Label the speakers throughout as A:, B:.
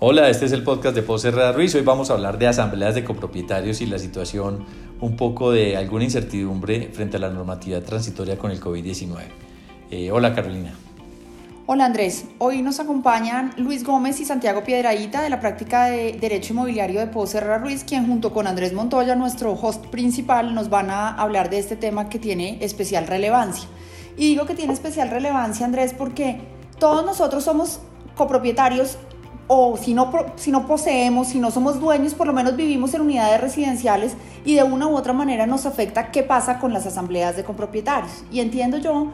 A: Hola, este es el podcast de Pose Herrera Ruiz. Hoy vamos a hablar de asambleas de copropietarios y la situación un poco de alguna incertidumbre frente a la normatividad transitoria con el COVID-19. Eh, hola Carolina.
B: Hola Andrés, hoy nos acompañan Luis Gómez y Santiago Piedraíta de la práctica de Derecho Inmobiliario de Pose Herrera Ruiz, quien junto con Andrés Montoya, nuestro host principal, nos van a hablar de este tema que tiene especial relevancia. Y digo que tiene especial relevancia, Andrés, porque todos nosotros somos copropietarios o si no, si no poseemos, si no somos dueños, por lo menos vivimos en unidades residenciales y de una u otra manera nos afecta qué pasa con las asambleas de copropietarios. Y entiendo yo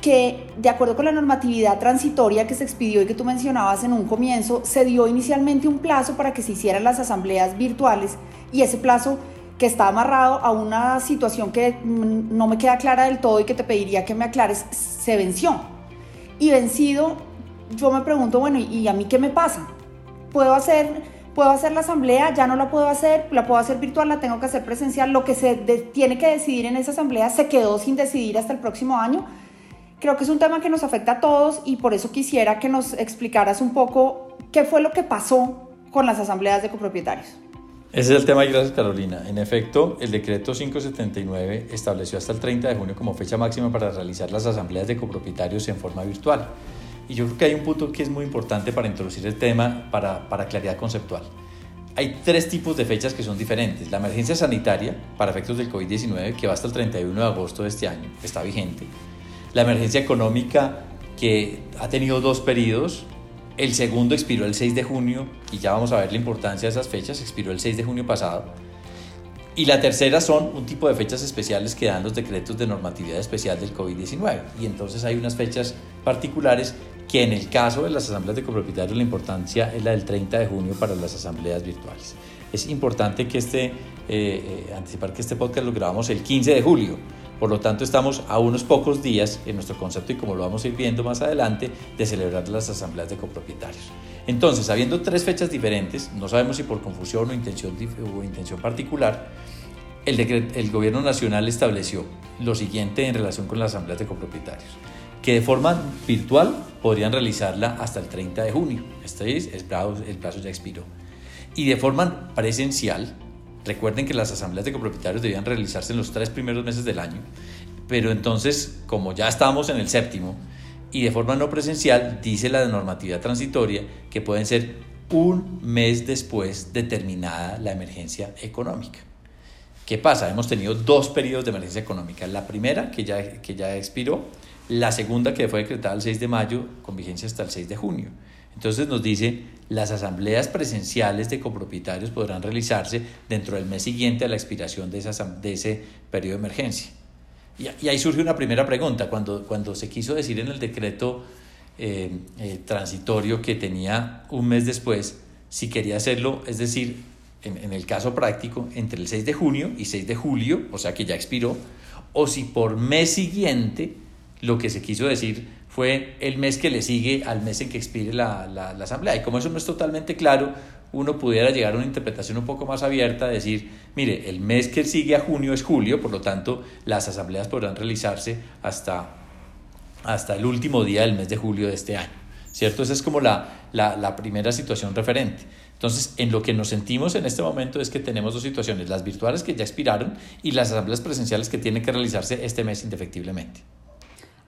B: que de acuerdo con la normatividad transitoria que se expidió y que tú mencionabas en un comienzo, se dio inicialmente un plazo para que se hicieran las asambleas virtuales y ese plazo que está amarrado a una situación que no me queda clara del todo y que te pediría que me aclares, se venció. Y vencido, yo me pregunto, bueno, ¿y a mí qué me pasa? ¿Puedo hacer, puedo hacer la asamblea? ¿Ya no la puedo hacer? ¿La puedo hacer virtual? ¿La tengo que hacer presencial? Lo que se tiene que decidir en esa asamblea se quedó sin decidir hasta el próximo año Creo que es un tema que nos afecta a todos y por eso quisiera que nos explicaras un poco qué fue lo que pasó con las asambleas de copropietarios.
A: Ese es el tema gracias Carolina. En efecto, el decreto 579 estableció hasta el 30 de junio como fecha máxima para realizar las asambleas de copropietarios en forma virtual. Y yo creo que hay un punto que es muy importante para introducir el tema para, para claridad conceptual. Hay tres tipos de fechas que son diferentes. La emergencia sanitaria para efectos del COVID-19, que va hasta el 31 de agosto de este año, está vigente la emergencia económica que ha tenido dos periodos. El segundo expiró el 6 de junio y ya vamos a ver la importancia de esas fechas, expiró el 6 de junio pasado. Y la tercera son un tipo de fechas especiales que dan los decretos de normatividad especial del COVID-19. Y entonces hay unas fechas particulares que en el caso de las asambleas de copropietarios la importancia es la del 30 de junio para las asambleas virtuales. Es importante que este, eh, eh, anticipar que este podcast lo grabamos el 15 de julio por lo tanto, estamos a unos pocos días, en nuestro concepto y como lo vamos a ir viendo más adelante, de celebrar las asambleas de copropietarios. Entonces, habiendo tres fechas diferentes, no sabemos si por confusión o intención, intención particular, el, el Gobierno Nacional estableció lo siguiente en relación con las asambleas de copropietarios, que de forma virtual podrían realizarla hasta el 30 de junio, este es, el plazo ya expiró, y de forma presencial Recuerden que las asambleas de copropietarios debían realizarse en los tres primeros meses del año, pero entonces, como ya estamos en el séptimo, y de forma no presencial, dice la normatividad transitoria que pueden ser un mes después de terminada la emergencia económica. ¿Qué pasa? Hemos tenido dos periodos de emergencia económica. La primera, que ya, que ya expiró, la segunda, que fue decretada el 6 de mayo, con vigencia hasta el 6 de junio. Entonces nos dice, las asambleas presenciales de copropietarios podrán realizarse dentro del mes siguiente a la expiración de, de ese periodo de emergencia. Y, ahí surge una primera pregunta, cuando, cuando se quiso decir en el decreto eh, eh, transitorio que tenía un mes después, si quería hacerlo, es decir, en, en el caso práctico, entre el 6 de junio y 6 de julio, o sea que ya expiró, o si por mes siguiente, lo que se quiso decir fue el mes que le sigue al mes en que expire la, la, asamblea. Y como eso no es totalmente claro, uno pudiera llegar a una interpretación un poco más abierta, decir, mire, el mes que sigue a junio es julio, por lo tanto, las asambleas podrán realizarse hasta, hasta el último día del mes de julio de este año. ¿Cierto? Esa es como la, la, la primera situación referente. Entonces, en lo que nos sentimos en este momento es que tenemos dos situaciones, las virtuales que ya expiraron y las asambleas presenciales que tienen que realizarse este mes indefectiblemente.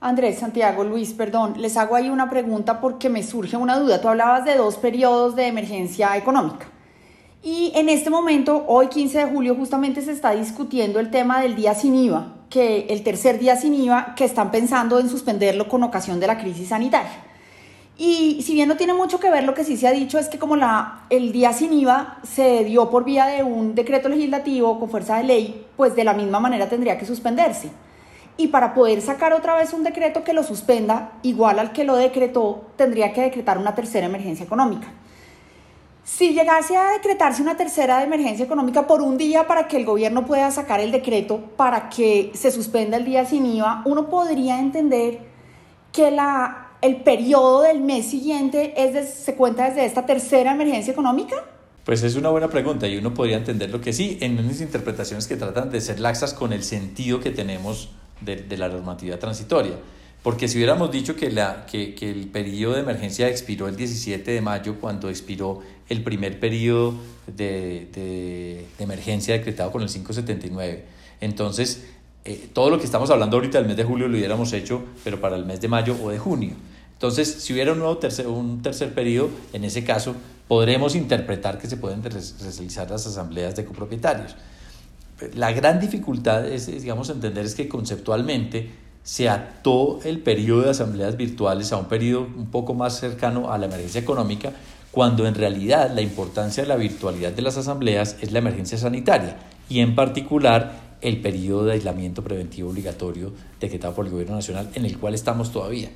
B: Andrés, Santiago, Luis, perdón, les hago ahí una pregunta porque me surge una duda. Tú hablabas de dos periodos de emergencia económica. Y en este momento, hoy 15 de julio, justamente se está discutiendo el tema del día sin IVA, que el tercer día sin IVA, que están pensando en suspenderlo con ocasión de la crisis sanitaria. Y si bien no tiene mucho que ver, lo que sí se ha dicho es que como la, el día sin IVA se dio por vía de un decreto legislativo con fuerza de ley, pues de la misma manera tendría que suspenderse y para poder sacar otra vez un decreto que lo suspenda, igual al que lo decretó, tendría que decretar una tercera emergencia económica. Si llegase a decretarse una tercera emergencia económica por un día para que el gobierno pueda sacar el decreto para que se suspenda el día sin IVA, uno podría entender que la, el periodo del mes siguiente es se cuenta desde esta tercera emergencia económica.
A: Pues es una buena pregunta y uno podría entender lo que sí, en unas interpretaciones que tratan de ser laxas con el sentido que tenemos de, la normatividad transitoria. Porque si hubiéramos dicho que, la, que, que, el periodo de emergencia expiró el 17 de mayo, cuando expiró el primer periodo de, de, de emergencia decretado con el 579, entonces eh, todo lo que estamos hablando ahorita del mes de julio lo hubiéramos hecho, pero para el mes de mayo o de junio. Entonces, si hubiera un nuevo tercer, un tercer periodo, en ese caso podremos interpretar que se pueden realizar las asambleas de copropietarios. La gran dificultad es, digamos, entender es que conceptualmente se ató el periodo de asambleas virtuales a un periodo un poco más cercano a la emergencia económica, cuando en realidad la importancia de la virtualidad de las asambleas es la emergencia sanitaria y en particular el periodo de aislamiento preventivo obligatorio decretado por el Gobierno Nacional, en el cual estamos todavía.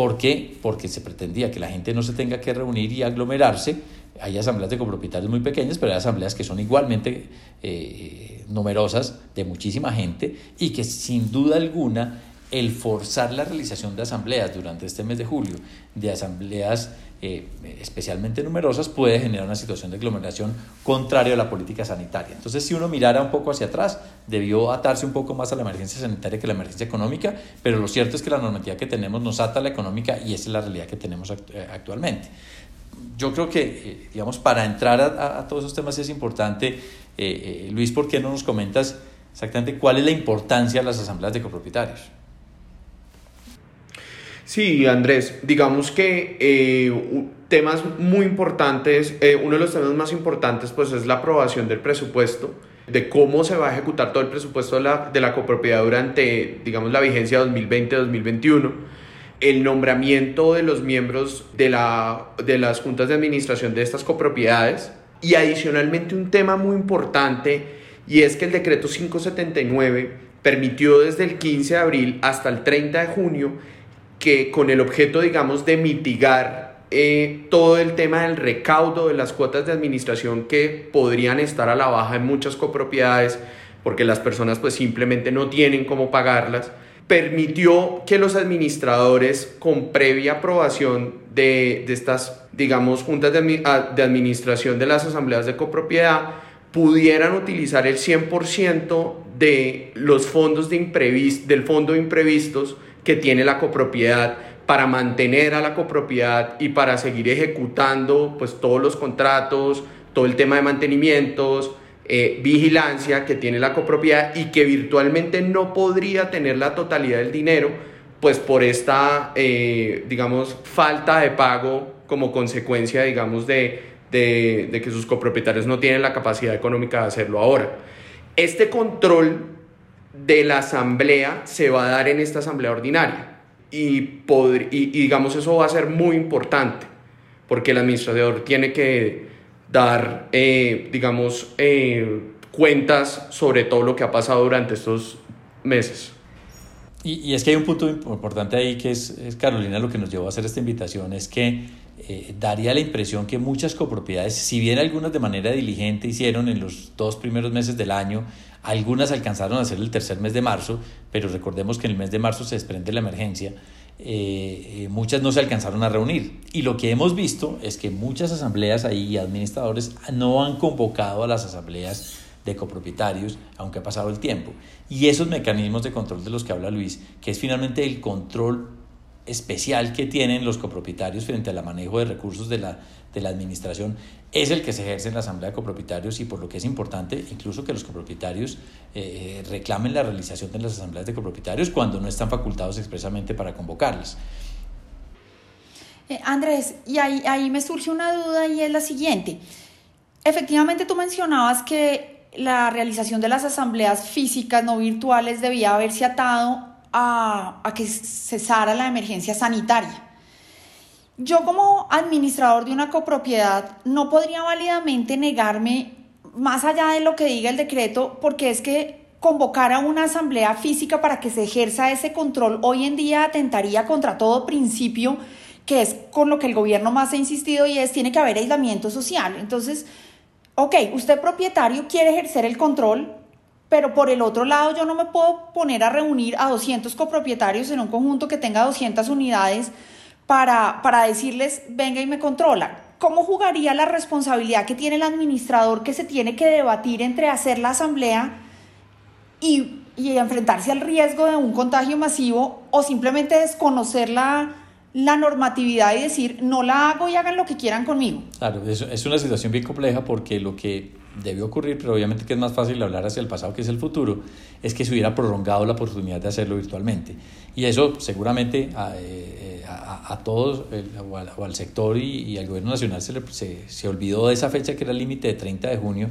A: ¿Por qué? Porque se pretendía que la gente no se tenga que reunir y aglomerarse. Hay asambleas de copropietarios muy pequeñas, pero hay asambleas que son igualmente eh, numerosas, de muchísima gente, y que sin duda alguna el forzar la realización de asambleas durante este mes de julio, de asambleas eh, especialmente numerosas, puede generar una situación de aglomeración contraria a la política sanitaria. Entonces, si uno mirara un poco hacia atrás, debió atarse un poco más a la emergencia sanitaria que a la emergencia económica, pero lo cierto es que la normativa que tenemos nos ata a la económica y esa es la realidad que tenemos eh, actualmente. Yo creo que, eh, digamos, para entrar a, todos esos temas es importante, Luis, ¿por qué no nos comentas exactamente cuál es la importancia de las asambleas de copropietarios?
C: Sí, Andrés, digamos que eh, temas muy importantes, eh, uno de los temas más importantes pues es la aprobación del presupuesto, de cómo se va a ejecutar todo el presupuesto de la, de la copropiedad durante, digamos, la vigencia 2020-2021 el nombramiento de los miembros de, la, de las juntas de administración de estas copropiedades. Y adicionalmente un tema muy importante y es que el decreto 579 permitió desde el 15 de abril hasta el 30 de junio que con el objeto, digamos, de mitigar eh, todo el tema del recaudo de las cuotas de administración que podrían estar a la baja en muchas copropiedades, porque las personas pues simplemente no tienen cómo pagarlas, permitió que los administradores con previa aprobación de, de estas, digamos, juntas de, de administración de las asambleas de copropiedad pudieran utilizar el 100% de los fondos de del fondo de imprevistos que tiene la copropiedad para mantener a la copropiedad y para seguir ejecutando pues todos los contratos, todo el tema de mantenimientos, eh, vigilancia que tiene la copropiedad y que virtualmente no podría tener la totalidad del dinero pues por esta eh, digamos falta de pago como consecuencia digamos de, de, de que sus copropietarios no tienen la capacidad económica de hacerlo ahora. Este control de la asamblea se va a dar en esta asamblea ordinaria. Y, y, digamos eso va a ser muy importante, porque el administrador tiene que dar, eh, digamos, eh, cuentas sobre todo lo que ha pasado durante estos meses.
A: Y, y, es que hay un punto importante ahí que es, es, Carolina lo que nos llevó a hacer esta invitación, es que eh, daría la impresión que muchas copropiedades, si bien algunas de manera diligente hicieron en los dos primeros meses del año, algunas alcanzaron a hacer el tercer mes de marzo, pero recordemos que en el mes de marzo se desprende la emergencia, eh, eh, muchas no se alcanzaron a reunir. Y lo que hemos visto es que muchas asambleas ahí administradores no han convocado a las asambleas de copropietarios, aunque ha pasado el tiempo. Y esos mecanismos de control de los que habla Luis, que es finalmente el control especial que tienen los copropietarios frente al manejo de recursos de la, de la administración es el que se ejerce en la Asamblea de Copropietarios y por lo que es importante incluso que los copropietarios eh, reclamen la realización de las asambleas de copropietarios cuando no están facultados expresamente para convocarlas.
B: Eh, Andrés, y ahí, ahí me surge una duda y es la siguiente. Efectivamente tú mencionabas que la realización de las asambleas físicas no virtuales debía haberse atado a, que cesara la emergencia sanitaria. Yo como administrador de una copropiedad no podría válidamente negarme más allá de lo que diga el decreto, porque es que convocar a una asamblea física para que se ejerza ese control hoy en día atentaría contra todo principio que es con lo que el gobierno más ha insistido y es tiene que haber aislamiento social. Entonces, ok, usted propietario quiere ejercer el control, pero por el otro lado yo no me puedo poner a reunir a 200 copropietarios en un conjunto que tenga 200 unidades para, para decirles, venga y me controla. ¿Cómo jugaría la responsabilidad que tiene el administrador que se tiene que debatir entre hacer la asamblea y, y enfrentarse al riesgo de un contagio masivo o simplemente desconocer la, la normatividad y decir, no la hago y hagan lo que quieran conmigo.
A: Claro, es, es una situación bien compleja porque lo que debió ocurrir, pero obviamente que es más fácil hablar hacia el pasado que es el futuro, es que se hubiera prolongado la oportunidad de hacerlo virtualmente. Y eso seguramente a, eh, a, a todos, o, al, o, al, sector y, y, al gobierno nacional se, le, se, se olvidó de esa fecha que era el límite de 30 de junio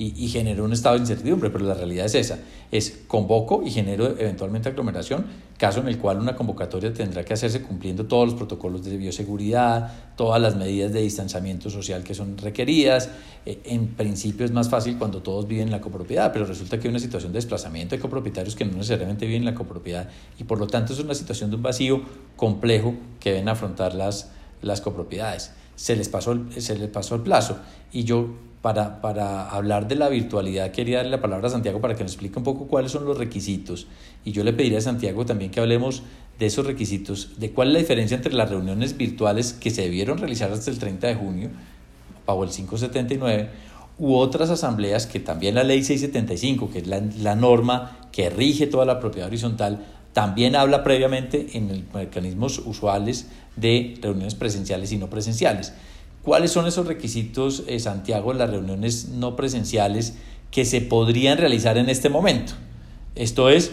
A: y, y, un estado de incertidumbre, pero la realidad es esa, es convoco y genero eventualmente aglomeración, caso en el cual una convocatoria tendrá que hacerse cumpliendo todos los protocolos de bioseguridad, todas las medidas de distanciamiento social que son requeridas. Eh, en principio es más fácil cuando todos viven en la copropiedad, pero resulta que hay una situación de desplazamiento de copropietarios que no necesariamente viven en la copropiedad y por lo tanto es una situación de un vacío complejo que deben afrontar las, las copropiedades. Se les, pasó se les pasó el plazo y yo para, para, hablar de la virtualidad, quería darle la palabra a Santiago para que nos explique un poco cuáles son los requisitos. Y yo le pediría a Santiago también que hablemos de esos requisitos, de cuál es la diferencia entre las reuniones virtuales que se debieron realizar hasta el 30 de junio, bajo el 579, u otras asambleas que también la ley 675, que es la, la norma que rige toda la propiedad horizontal, también habla previamente en los mecanismos usuales de reuniones presenciales y no presenciales. ¿Cuáles son esos requisitos, eh, Santiago, las reuniones no presenciales que se podrían realizar en este momento? Esto es,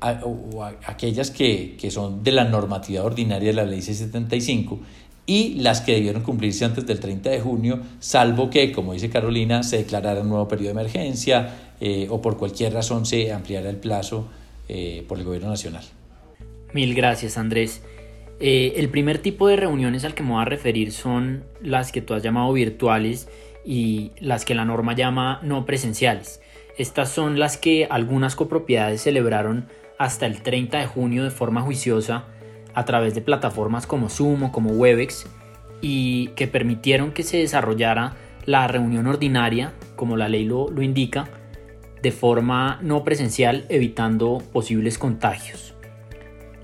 A: aquellas que, que, son de la normatividad ordinaria de la ley 675 y las que debieron cumplirse antes del 30 de junio, salvo que, como dice Carolina, se declarara un nuevo periodo de emergencia eh, o por cualquier razón se ampliara el plazo eh, por el gobierno nacional.
D: Mil gracias, Andrés. Eh, el primer tipo de reuniones al que me voy a referir son las que tú has llamado virtuales y las que la norma llama no presenciales. Estas son las que algunas copropiedades celebraron hasta el 30 de junio de forma juiciosa a través de plataformas como Zoom o como Webex y que permitieron que se desarrollara la reunión ordinaria, como la ley lo, lo indica, de forma no presencial evitando posibles contagios.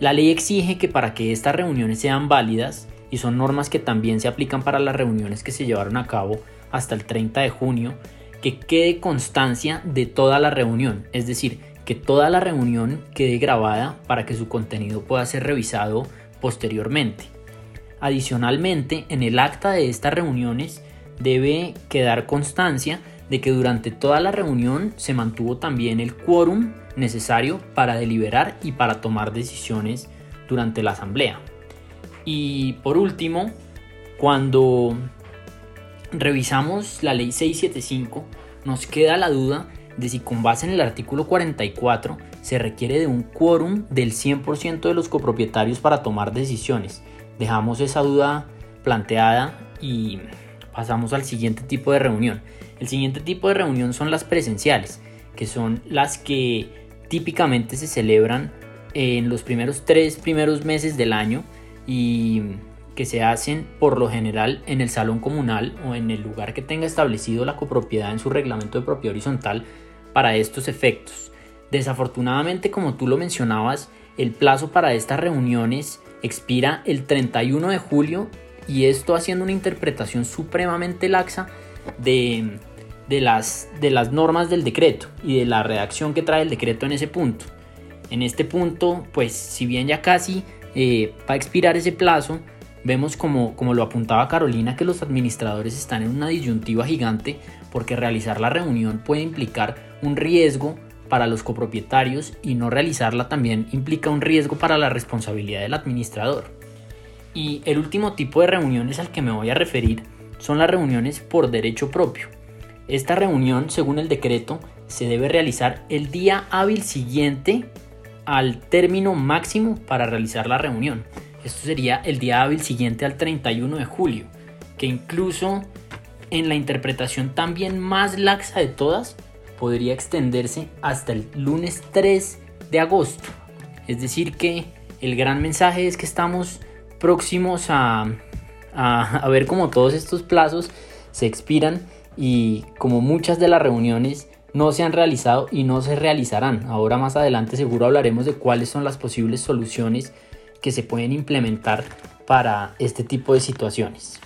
D: La ley exige que para que estas reuniones sean válidas, y son normas que también se aplican para las reuniones que se llevaron a cabo hasta el 30 de junio, que quede constancia de toda la reunión, es decir, que toda la reunión quede grabada para que su contenido pueda ser revisado posteriormente. Adicionalmente, en el acta de estas reuniones debe quedar constancia de que durante toda la reunión se mantuvo también el quórum necesario para deliberar y para tomar decisiones durante la asamblea. Y por último, cuando revisamos la ley 675, nos queda la duda de si con base en el artículo 44 se requiere de un quórum del 100% de los copropietarios para tomar decisiones. Dejamos esa duda planteada y pasamos al siguiente tipo de reunión. El siguiente tipo de reunión son las presenciales, que son las que típicamente se celebran en los primeros tres primeros meses del año y que se hacen por lo general en el salón comunal o en el lugar que tenga establecido la copropiedad en su reglamento de propiedad horizontal para estos efectos. Desafortunadamente, como tú lo mencionabas, el plazo para estas reuniones expira el 31 de julio y esto haciendo una interpretación supremamente laxa de de las, de las normas del decreto y de la redacción que trae el decreto en ese punto. En este punto, pues si bien ya casi eh, va a expirar ese plazo, vemos como, como lo apuntaba Carolina que los administradores están en una disyuntiva gigante porque realizar la reunión puede implicar un riesgo para los copropietarios y no realizarla también implica un riesgo para la responsabilidad del administrador. Y el último tipo de reuniones al que me voy a referir son las reuniones por derecho propio. Esta reunión, según el decreto, se debe realizar el día hábil siguiente al término máximo para realizar la reunión. Esto sería el día hábil siguiente al 31 de julio, que incluso en la interpretación también más laxa de todas, podría extenderse hasta el lunes 3 de agosto. Es decir, que el gran mensaje es que estamos próximos a, a, a ver cómo todos estos plazos se expiran y como muchas de las reuniones no se han realizado y no se realizarán. Ahora más adelante seguro hablaremos de cuáles son las posibles soluciones que se pueden implementar para este tipo de situaciones.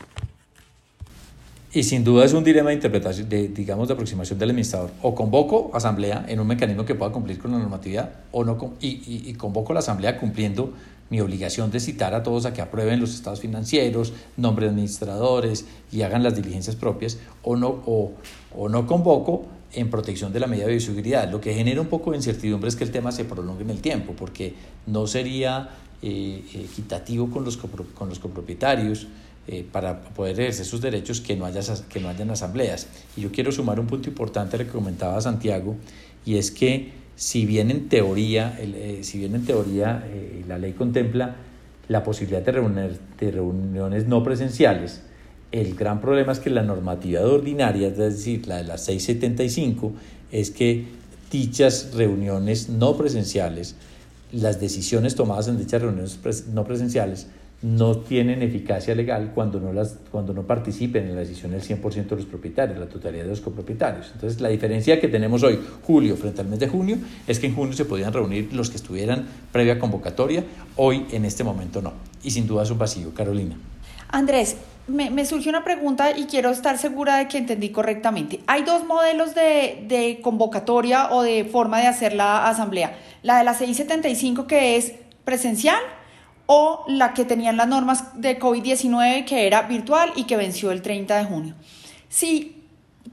A: Y sin duda es un dilema de interpretación, de, digamos, de aproximación del administrador. O convoco asamblea en un mecanismo que pueda cumplir con la normatividad, o no, y, y, y convoco la asamblea cumpliendo mi obligación de citar a todos a que aprueben los estados financieros, nombre de administradores y hagan las diligencias propias, o no, o, no convoco en protección de la medida de bioseguridad. Lo que genera un poco de incertidumbre es que el tema se prolongue en el tiempo, porque no sería eh, equitativo con los, con los copropietarios eh, para poder ejercer sus derechos que no, haya, que no hayan asambleas. Y yo quiero sumar un punto importante a que comentaba Santiago, y es que si bien en teoría, eh, si bien en teoría la ley contempla la posibilidad de, de reuniones no presenciales, el gran problema es que la normatividad ordinaria, es decir, la de la 675, es que dichas reuniones no presenciales, las decisiones tomadas en dichas reuniones no presenciales, no tienen eficacia legal cuando no, las, cuando no participen en la decisión el 100% de los propietarios, la totalidad de los copropietarios. Entonces, la diferencia que tenemos hoy, julio frente al mes de junio, es que en junio se podían reunir los que estuvieran previa convocatoria, hoy en este momento no. Y sin duda es un vacío. Carolina.
B: Andrés, me, me, surge una pregunta y quiero estar segura de que entendí correctamente. Hay dos modelos de, de, convocatoria o de forma de hacer la asamblea. La de la 675 que es presencial o la que tenían las normas de COVID-19 que era virtual y que venció el 30 de junio. Si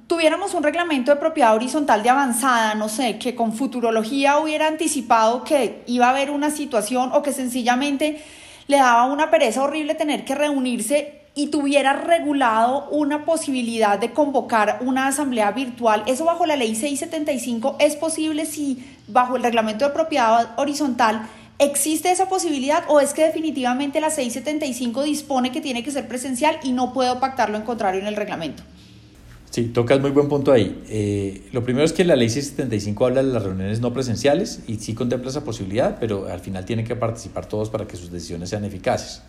B: tuviéramos un reglamento de propiedad horizontal de avanzada, no sé, que con futurología hubiera anticipado que iba a haber una situación o que sencillamente le daba una pereza horrible tener que reunirse y tuviera regulado una posibilidad de convocar una asamblea virtual, eso bajo la ley 675 es posible si bajo el reglamento de propiedad horizontal existe esa posibilidad o es que definitivamente la 675 dispone que tiene que ser presencial y no puedo pactar lo en contrario en el reglamento.
A: Sí, tocas muy buen punto ahí. Eh, lo primero es que la ley 675 habla de las reuniones no presenciales y sí contempla esa posibilidad, pero al final tienen que participar todos para que sus decisiones sean eficaces.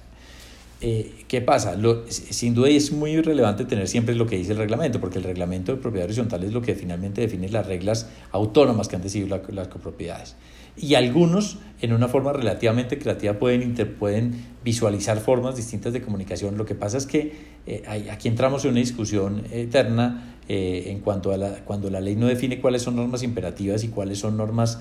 A: Eh, ¿Qué pasa? Sin duda es muy relevante tener siempre lo que dice el reglamento, porque el reglamento de propiedad horizontal es lo que finalmente define las reglas autónomas que han decidido las copropiedades. Y algunos, en una forma relativamente creativa, pueden, pueden visualizar formas distintas de comunicación. Lo que pasa es que eh, aquí entramos en una discusión eterna eh, en cuanto a la, cuando la ley no define cuáles son normas imperativas y cuáles son normas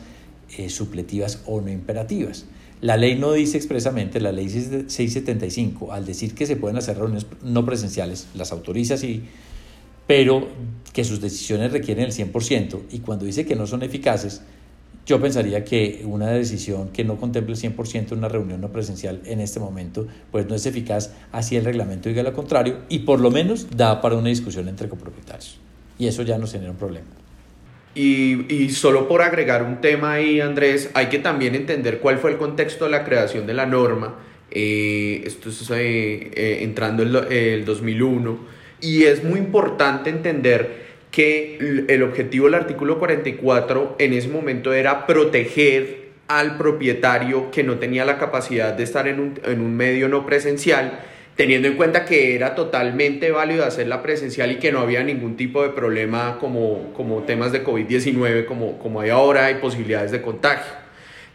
A: supletivas o no imperativas. La ley no dice expresamente, la ley 675, al decir que se pueden hacer reuniones no presenciales, las autoriza sí, pero que sus decisiones requieren el 100%, y cuando dice que no son eficaces, yo pensaría que una decisión que no contemple el 100% en una reunión no presencial en este momento, pues no es eficaz, así el reglamento diga lo contrario, y por lo menos da para una discusión entre copropietarios. Y eso ya nos genera un problema.
C: Y, y, solo por agregar un tema ahí, Andrés, hay que también entender cuál fue el contexto de la creación de la norma. Eh, esto es eh, eh, entrando en el 2001. Y es muy importante entender que el objetivo del artículo 44 en ese momento era proteger al propietario que no tenía la capacidad de estar en un, en un medio no presencial teniendo en cuenta que era totalmente válido hacerla presencial y que no había ningún tipo de problema como, como temas de COVID-19 como, como hay ahora, hay posibilidades de contagio.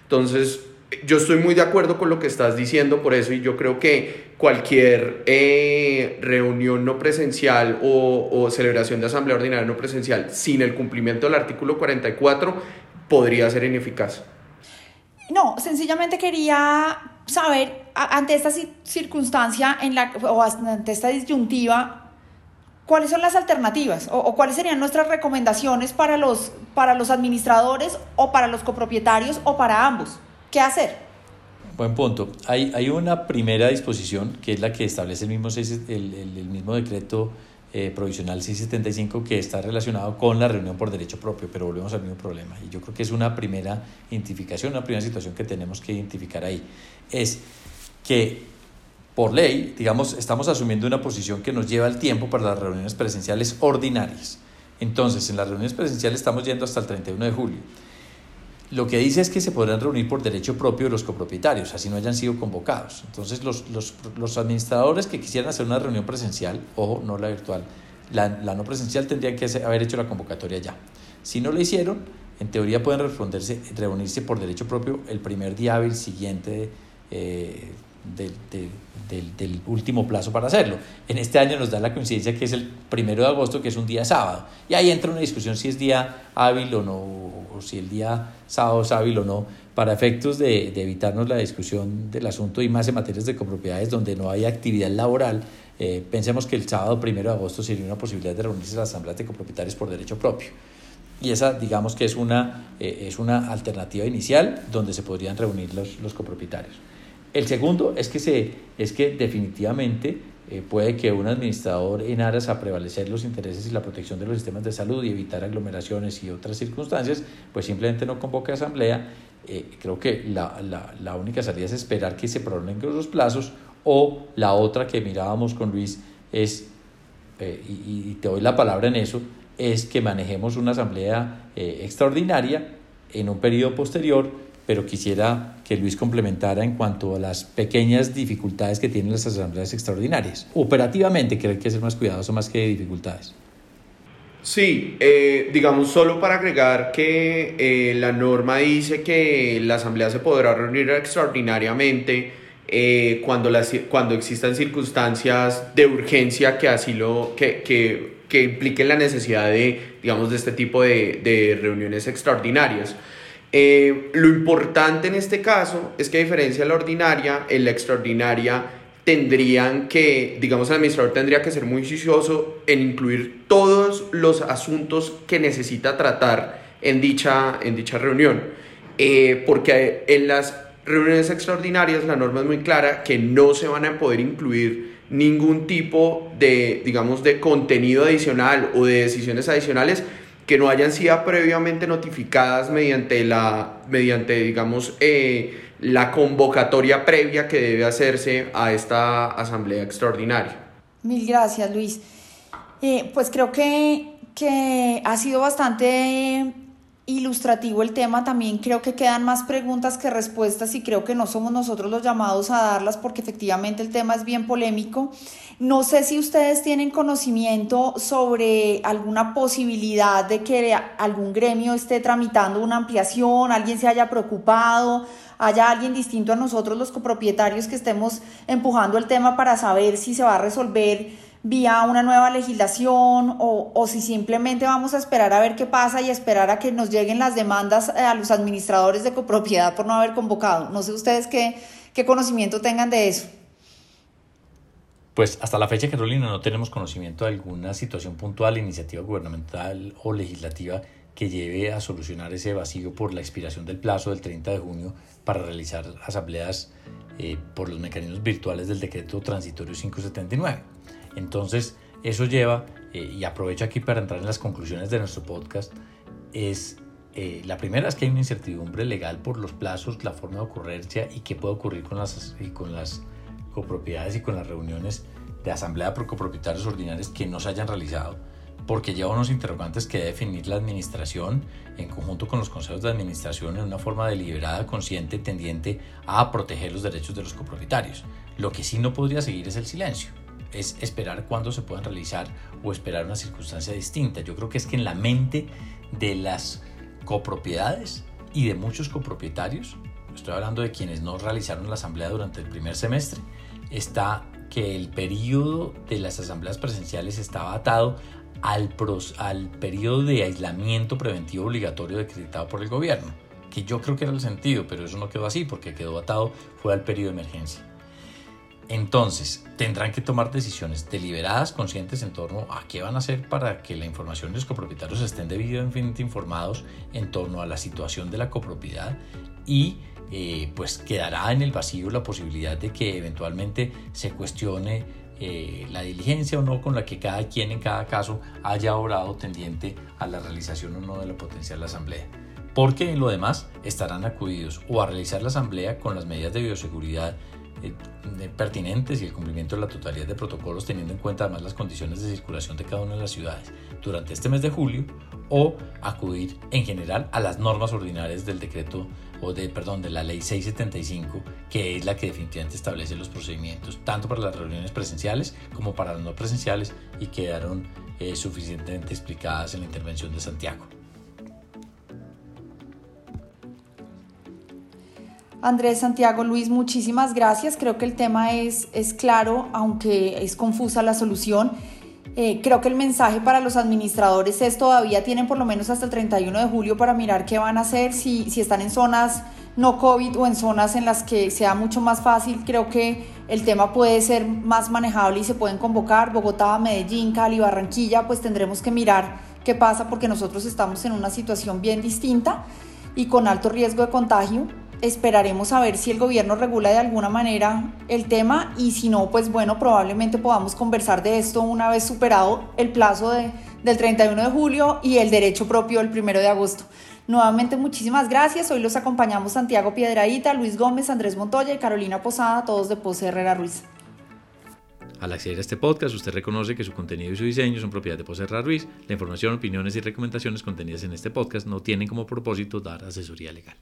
C: Entonces, yo estoy muy de acuerdo con lo que estás diciendo por eso y yo creo que cualquier eh, reunión no presencial o, o celebración de asamblea ordinaria no presencial sin el cumplimiento del artículo 44 podría ser ineficaz.
B: No, sencillamente quería saber, ante esta circunstancia en la, o ante esta disyuntiva, cuáles son las alternativas o, cuáles serían nuestras recomendaciones para los, para los administradores o para los copropietarios o para ambos. ¿Qué hacer?
A: Buen punto. Hay, hay una primera disposición que es la que establece el mismo, el, el mismo decreto eh, provisional 675 que está relacionado con la reunión por derecho propio, pero volvemos al mismo problema. Y yo creo que es una primera identificación, una primera situación que tenemos que identificar ahí. Es que por ley, digamos, estamos asumiendo una posición que nos lleva el tiempo para las reuniones presenciales ordinarias. Entonces, en las reuniones presenciales estamos yendo hasta el 31 de julio. Lo que dice es que se podrán reunir por derecho propio los copropietarios, así no hayan sido convocados. Entonces, los, los, los administradores que quisieran hacer una reunión presencial, ojo, no la virtual, la, la, no presencial tendrían que haber hecho la convocatoria ya. Si no lo hicieron, en teoría pueden reunirse por derecho propio el primer día hábil siguiente, eh, del, último plazo para hacerlo. En este año nos da la coincidencia que es el primero de agosto, que es un día sábado. Y ahí entra una discusión si es día hábil o no, o si el día sábado es hábil o no, para efectos de, evitarnos la discusión del asunto y más en materias de copropiedades donde no hay actividad laboral. Eh, pensemos que el sábado primero de agosto sería una posibilidad de reunirse las asambleas de copropietarios por derecho propio. Y esa, digamos que es una, eh, es una alternativa inicial donde se podrían reunir los, los copropietarios. El segundo es que, se, es que definitivamente eh, puede que un administrador en aras a prevalecer los intereses y la protección de los sistemas de salud y evitar aglomeraciones y otras circunstancias, pues simplemente no convoque asamblea. Eh, creo que la, la, la, única salida es esperar que se prolonguen los plazos o la otra que mirábamos con Luis es, eh, y, y, te doy la palabra en eso, es que manejemos una asamblea extraordinaria en un periodo posterior pero quisiera que Luis complementara en cuanto a las pequeñas dificultades que tienen las asambleas extraordinarias. Operativamente, creo que hay que ser más cuidadoso más que dificultades.
C: Sí, eh, digamos solo para agregar que eh, la norma dice que la asamblea se podrá reunir extraordinariamente eh, cuando, las, cuando existan circunstancias de urgencia que así lo que, que, que impliquen la necesidad de digamos de este tipo de, de reuniones extraordinarias. Eh, lo importante en este caso es que a diferencia de la ordinaria, en la extraordinaria tendrían que, digamos, el administrador tendría que ser muy juicioso en incluir todos los asuntos que necesita tratar en dicha, en dicha reunión. Eh, porque en las reuniones extraordinarias la norma es muy clara que no se van a poder incluir ningún tipo de, digamos, de contenido adicional o de decisiones adicionales que no hayan sido previamente notificadas mediante la, mediante, digamos, eh, la convocatoria previa que debe hacerse a esta asamblea extraordinaria.
B: Mil gracias, Luis. Eh, pues creo que, que ha sido bastante ilustrativo el tema, también creo que quedan más preguntas que respuestas y creo que no somos nosotros los llamados a darlas porque efectivamente el tema es bien polémico. No sé si ustedes tienen conocimiento sobre alguna posibilidad de que algún gremio esté tramitando una ampliación, alguien se haya preocupado, haya alguien distinto a nosotros los copropietarios que estemos empujando el tema para saber si se va a resolver vía una nueva legislación o, o, si simplemente vamos a esperar a ver qué pasa y esperar a que nos lleguen las demandas eh, a los administradores de copropiedad por no haber convocado. No sé ustedes qué, qué conocimiento tengan de eso.
A: Pues hasta la fecha, Carolina, no tenemos conocimiento de alguna situación puntual, iniciativa gubernamental o legislativa que lleve a solucionar ese vacío por la expiración del plazo del 30 de junio para realizar asambleas eh, por los mecanismos virtuales del decreto transitorio 579. Entonces, eso lleva, eh, y aprovecho aquí para entrar en las conclusiones de nuestro podcast, es eh, la primera es que hay una incertidumbre legal por los plazos, la forma de ocurrencia y qué puede ocurrir con las, y con las copropiedades y con las reuniones de asamblea por copropietarios ordinarios que no se hayan realizado, porque lleva unos interrogantes que debe definir la administración en conjunto con los consejos de administración en una forma deliberada, consciente, tendiente a proteger los derechos de los copropietarios. Lo que sí no podría seguir es el silencio es esperar cuándo se puedan realizar o esperar una circunstancia distinta. Yo creo que es que en la mente de las copropiedades y de muchos copropietarios, estoy hablando de quienes no realizaron la asamblea durante el primer semestre, está que el periodo de las asambleas presenciales estaba atado al, al periodo de aislamiento preventivo obligatorio decretado por el gobierno, que yo creo que era el sentido, pero eso no quedó así porque quedó atado fue al periodo de emergencia. Entonces, tendrán que tomar decisiones deliberadas, conscientes en torno a qué van a hacer para que la información de los copropietarios estén debidamente informados en torno a la situación de la copropiedad y eh, pues quedará en el vacío la posibilidad de que eventualmente se cuestione eh, la diligencia o no con la que cada quien en cada caso haya obrado tendiente a la realización o no de la potencial asamblea. Porque en lo demás estarán acudidos o a realizar la asamblea con las medidas de bioseguridad pertinentes y el cumplimiento de la totalidad de protocolos teniendo en cuenta además las condiciones de circulación de cada una de las ciudades durante este mes de julio o acudir en general a las normas ordinarias del decreto o de perdón de la ley 675 que es la que definitivamente establece los procedimientos tanto para las reuniones presenciales como para las no presenciales y quedaron eh, suficientemente explicadas en la intervención de Santiago.
B: Andrés, Santiago, Luis, muchísimas gracias. Creo que el tema es, es claro, aunque es confusa la solución. Eh, creo que el mensaje para los administradores es todavía tienen por lo menos hasta el 31 de julio para mirar qué van a hacer, si, si están en zonas no COVID o en zonas en las que sea mucho más fácil, creo que el tema puede ser más manejable y se pueden convocar Bogotá, Medellín, Cali, Barranquilla, pues tendremos que mirar qué pasa porque nosotros estamos en una situación bien distinta y con alto riesgo de contagio esperaremos a ver si el gobierno regula de alguna manera el tema y si no, pues bueno, probablemente podamos conversar de esto una vez superado el plazo de, del 31 de julio y el derecho propio el 1 de agosto. Nuevamente muchísimas gracias. Hoy los acompañamos Santiago Piedraíta, Luis Gómez, Andrés Montoya y Carolina Posada, todos de Pose Herrera Ruiz.
A: Al acceder a este podcast, usted reconoce que su contenido y su diseño son propiedad de Pose Herrera Ruiz. La información, opiniones y recomendaciones contenidas en este podcast no tienen como propósito dar asesoría legal.